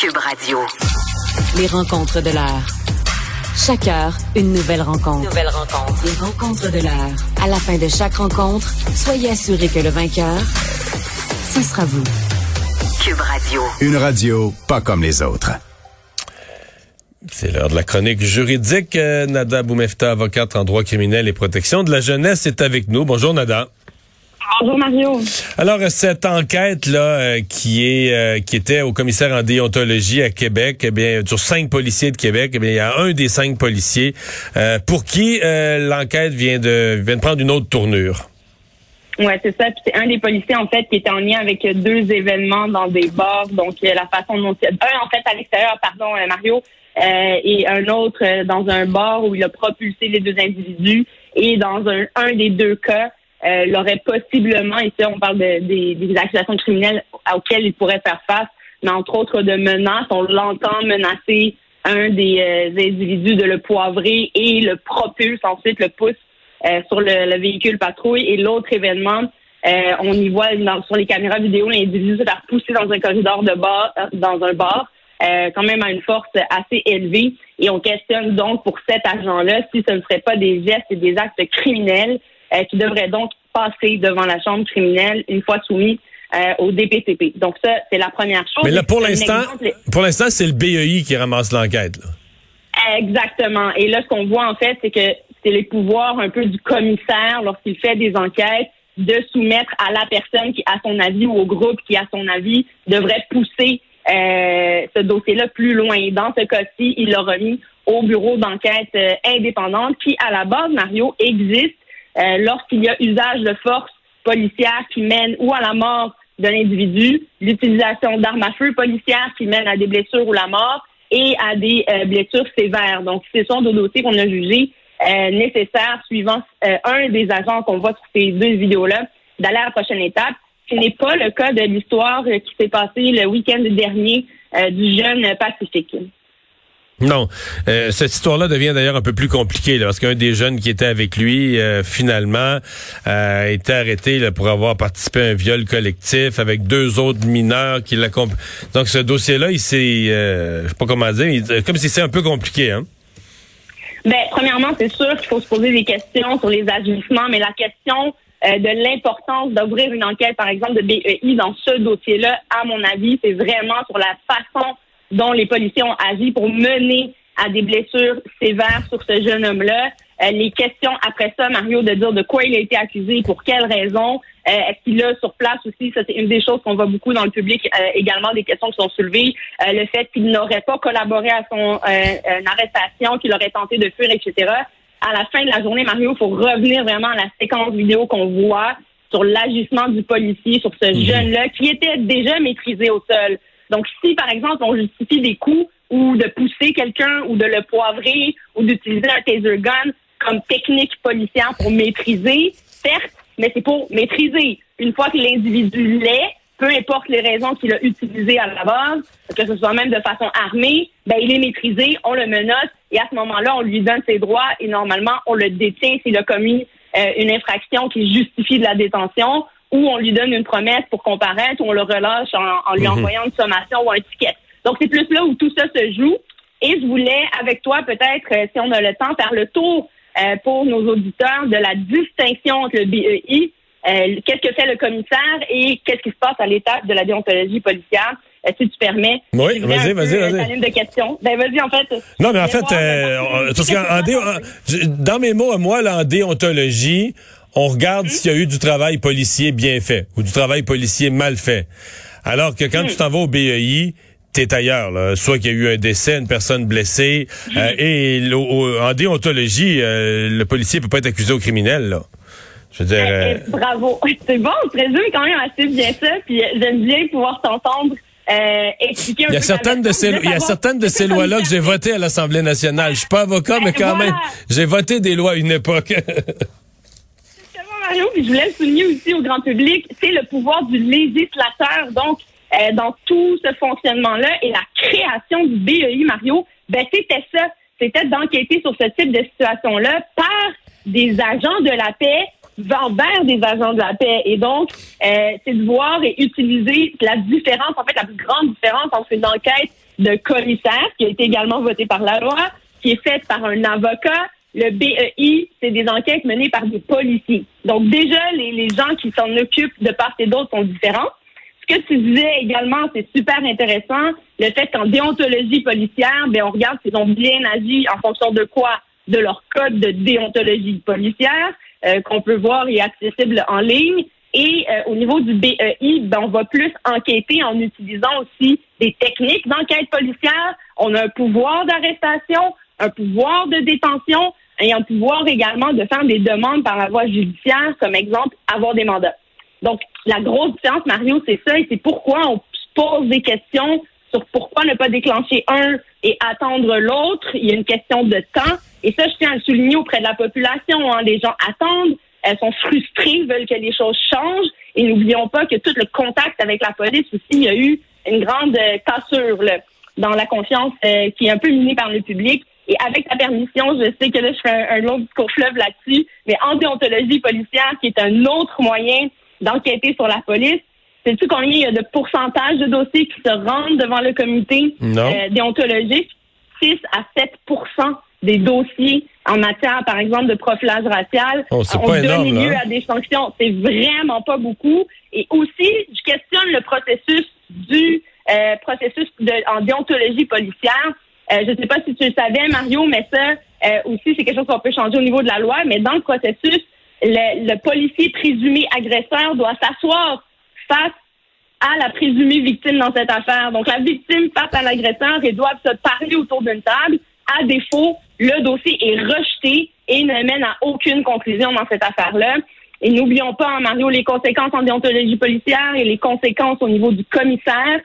Cube Radio. Les rencontres de l'heure. Chaque heure, une nouvelle rencontre. Nouvelle rencontre. Les rencontres de l'heure. À la fin de chaque rencontre, soyez assurés que le vainqueur, ce sera vous. Cube Radio. Une radio pas comme les autres. C'est l'heure de la chronique juridique. Euh, Nada Boumefta, avocate en droit criminel et protection de la jeunesse, est avec nous. Bonjour Nada. Bonjour Mario. Alors cette enquête là euh, qui est euh, qui était au commissaire en déontologie à Québec, eh bien sur cinq policiers de Québec, eh bien il y a un des cinq policiers euh, pour qui l'enquête vient de vient de prendre une autre tournure. Ouais, c'est ça. Puis c'est un des policiers en fait qui était en lien avec deux événements dans des bars. Donc la façon dont un en fait à l'extérieur, pardon Mario, et un autre dans un bar où il a propulsé les deux individus. Et dans un, un des deux cas, euh, l'aurait possiblement, ici on parle de, des, accusations criminelles auxquelles il pourrait faire face, mais entre autres de menaces, on l'entend menacer un des euh, individus de le poivrer et le propulse, ensuite le pousse euh, sur le, véhicule patrouille. Et l'autre événement, on y voit sur les caméras vidéo l'individu se faire pousser dans un corridor de bar, dans un bar, quand même à une force assez élevée. Et on questionne donc pour cet agent-là si ce ne serait pas des gestes et des actes criminels euh, qui devrait donc passer devant la chambre criminelle une fois soumis euh, au DPCP. Donc ça, c'est la première chose. Mais là, pour l'instant, pour l'instant, c'est le BEI qui ramasse l'enquête. Exactement. Et là, ce qu'on voit en fait, c'est que c'est les pouvoirs un peu du commissaire lorsqu'il fait des enquêtes de soumettre à la personne qui, à son avis, ou au groupe qui, à son avis, devrait pousser euh, ce dossier-là plus loin. Dans ce cas-ci, il l'a remis au bureau d'enquête indépendante qui, à la base, Mario, existe euh, lorsqu'il y a usage de force policière qui mène ou à la mort d'un individu, l'utilisation d'armes à feu policières qui mènent à des blessures ou la mort et à des euh, blessures sévères. Donc, ce sont des dossiers qu'on a jugés euh, nécessaires suivant un des agents qu'on voit sur ces deux vidéos-là d'aller à la prochaine étape. Ce n'est pas le cas de l'histoire qui s'est passée le week-end dernier du jeune Pacifique. Non. Euh, cette histoire-là devient d'ailleurs un peu plus compliquée parce qu'un des jeunes qui était avec lui, euh, finalement, euh, a été arrêté pour avoir participé à un viol collectif avec deux autres mineurs qui l'accompagnent. Donc ce dossier-là, il s'est, je sais pas comment dire, comme si c'est un peu compliqué, hein? Ben, premièrement, c'est sûr qu'il faut se poser des questions sur les agissements, mais la question de l'importance d'ouvrir une enquête, par exemple, de BEI dans ce dossier-là, à mon avis, c'est vraiment sur la façon dont les policiers ont agi pour mener à des blessures sévères sur ce jeune homme-là. Euh, les questions après ça, Mario, de dire de quoi il a été accusé, pour quelles raisons, euh, est-ce qu'il a sur place aussi, ça c'est une des choses qu'on voit beaucoup dans le public, euh, également des questions qui sont soulevées, le fait qu'il n'aurait pas collaboré à son arrestation, qu'il aurait tenté de fuir, etc. À la fin de la journée, Mario, il faut revenir vraiment à la séquence vidéo qu'on voit sur l'agissement du policier, sur ce mhm. jeune-là qui était déjà maîtrisé au sol. Donc, si, par exemple, on justifie des coups ou de pousser quelqu'un ou de le poivrer ou d'utiliser un taser gun comme technique policière pour maîtriser, certes, mais c'est pour maîtriser. Une fois que l'individu l'est, peu importe les raisons qu'il a utilisées à la base, que ce soit même de façon armée, ben, il est maîtrisé, on le menace et à ce moment-là, on lui donne ses droits et normalement, on le détient s'il a commis euh, une infraction qui justifie de la détention ou on lui donne une promesse pour comparaître, ou on le relâche en, lui mhm. envoyant une sommation ou un ticket. Donc, c'est plus là où tout ça se joue. Et je voulais, avec toi, peut-être, euh, si on a le temps, faire le tour euh, pour nos auditeurs de la distinction entre le BEI, euh, qu'est-ce que fait le commissaire et qu'est-ce qui se passe à l'étape de la déontologie policière. si tu permets. Oui, vas-y, vas-y, vas-y. de questions. Ben, vas-y, en fait. Non, mais en fait, dans mes mots, moi, là, en déontologie, on regarde s'il y a eu du travail policier bien fait ou du travail policier mal fait. Alors que quand tu t'en vas au BEI, t'es ailleurs, là. soit qu'il y a eu un décès, une personne blessée, euh, et en déontologie, euh, le policier peut pas être accusé au criminel. Là. Je veux dire, euh, Bravo, c'est bon, on présume quand même assez bien ça, puis j'aime bien pouvoir t'entendre. expliquer un il y a certaines de ces, il y a certaines de ces lois-là que j'ai votées à l'Assemblée nationale. Je suis pas avocat, mais quand même, j'ai voté des lois à une époque. Mario, puis je voulais le souligner aussi au grand public, c'est le pouvoir du législateur. Donc, euh, dans tout ce fonctionnement-là et la création du BEI, Mario, ben c'était ça. C'était d'enquêter sur ce type de situation-là par des agents de la paix envers des agents de la paix. Et donc, euh, c'est de voir et utiliser la différence, en fait, la plus grande différence entre une enquête de commissaire, qui a été également voté par la loi, qui est faite par un avocat. Le BEI, c'est des enquêtes menées par des policiers. Donc déjà, les, les gens qui s'en occupent de part et d'autre sont différents. Ce que tu disais également, c'est super intéressant, le fait qu'en déontologie policière, ben on regarde s'ils ont bien agi en fonction de quoi? De leur code de déontologie policière, euh, qu'on peut voir et accessible en ligne. Et euh, au niveau du BEI, ben, on va plus enquêter en utilisant aussi des techniques d'enquête policière. On a un pouvoir d'arrestation, un pouvoir de détention un pouvoir également de faire des demandes par la voie judiciaire, comme exemple avoir des mandats. Donc, la grosse différence, Mario, c'est ça, et c'est pourquoi on se pose des questions sur pourquoi ne pas déclencher un et attendre l'autre. Il y a une question de temps. Et ça, je tiens à le souligner auprès de la population. Hein. Les gens attendent, elles sont frustrées, veulent que les choses changent. Et n'oublions pas que tout le contact avec la police aussi, il y a eu une grande euh, cassure là, dans la confiance euh, qui est un peu minée par le public. Et avec ta permission, je sais que là, je fais un, un long discours fleuve là-dessus, mais en déontologie policière, qui est un autre moyen d'enquêter sur la police, sais-tu combien il y a de pourcentage de dossiers qui se rendent devant le comité euh, déontologique? 6 à 7% des dossiers en matière, par exemple, de profilage racial oh, ont donné lieu à des sanctions. C'est vraiment pas beaucoup. Et aussi, je questionne le processus du euh, processus de, en déontologie policière. Euh, je ne sais pas si tu le savais, Mario, mais ça euh, aussi, c'est quelque chose qu'on peut changer au niveau de la loi. Mais dans le processus, le, le policier présumé agresseur doit s'asseoir face à la présumée victime dans cette affaire. Donc, la victime face à l'agresseur et doivent se parler autour d'une table. À défaut, le dossier est rejeté et ne mène à aucune conclusion dans cette affaire-là. Et n'oublions pas, hein, Mario, les conséquences en déontologie policière et les conséquences au niveau du commissaire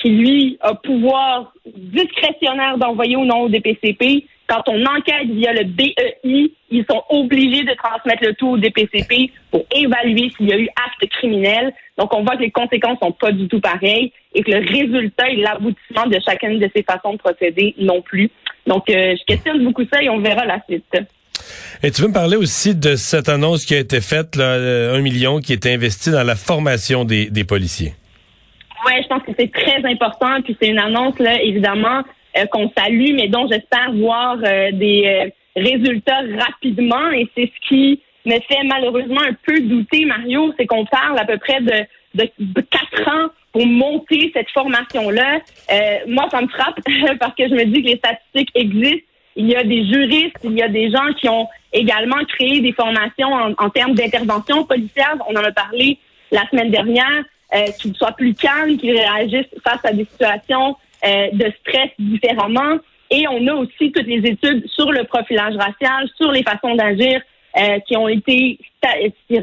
qui, lui, a pouvoir discrétionnaire d'envoyer ou non au DPCP. Quand on enquête via le BEI, ils sont obligés de transmettre le tout au DPCP pour évaluer s'il y a eu acte criminel. Donc, on voit que les conséquences sont pas du tout pareilles et que le résultat et l'aboutissement de chacune de ces façons de procéder non plus. Donc, euh, je questionne beaucoup ça et on verra la suite. Et tu veux me parler aussi de cette annonce qui a été faite, euh, un million qui est investi dans la formation des policiers? Oui, je pense que c'est très important. Puis c'est une annonce, là, évidemment, euh, qu'on salue, mais dont j'espère voir des résultats rapidement. Et c'est ce qui me fait malheureusement un peu douter, Mario, c'est qu'on parle à peu près de, de, quatre ans pour monter cette formation-là. Euh, moi, ça me frappe parce que je me dis que les statistiques existent. Il y a des juristes, il y a des gens qui ont également créé des formations en, termes d'intervention policière. On en a parlé la semaine dernière, euh, qu'ils soient plus calmes, qu'ils réagissent face à des situations euh, de stress différemment. Et on a aussi toutes les études sur le profilage racial, sur les façons d'agir euh, qui ont été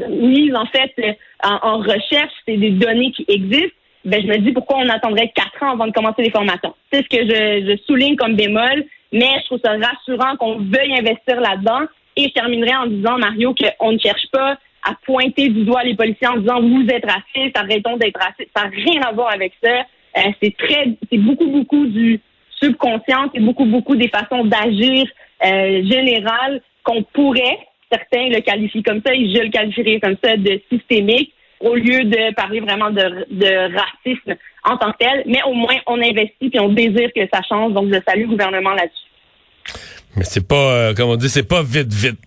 mises en fait en, recherche, c'est des données qui existent. Ben, je me dis pourquoi on attendrait quatre ans avant de commencer les formations? C'est ce que je, souligne comme bémol, mais je trouve ça rassurant qu'on veuille investir là-dedans. Et je terminerai en disant, Mario, qu'on ne cherche pas à pointer du doigt les policiers en disant vous êtes raciste, arrêtons d'être raciste. Ça n'a rien à voir avec ça. Euh, c'est très, c'est beaucoup, beaucoup du subconscient, c'est beaucoup, beaucoup des façons d'agir euh, générales qu'on pourrait, certains le qualifient comme ça, et je le qualifierais comme ça de systémique, au lieu de parler vraiment de, racisme en tant que tel. Mais au moins, on investit et on désire que ça change. Donc, je salue le gouvernement là-dessus. Mais c'est pas, euh, comme on dit, c'est pas vite, vite.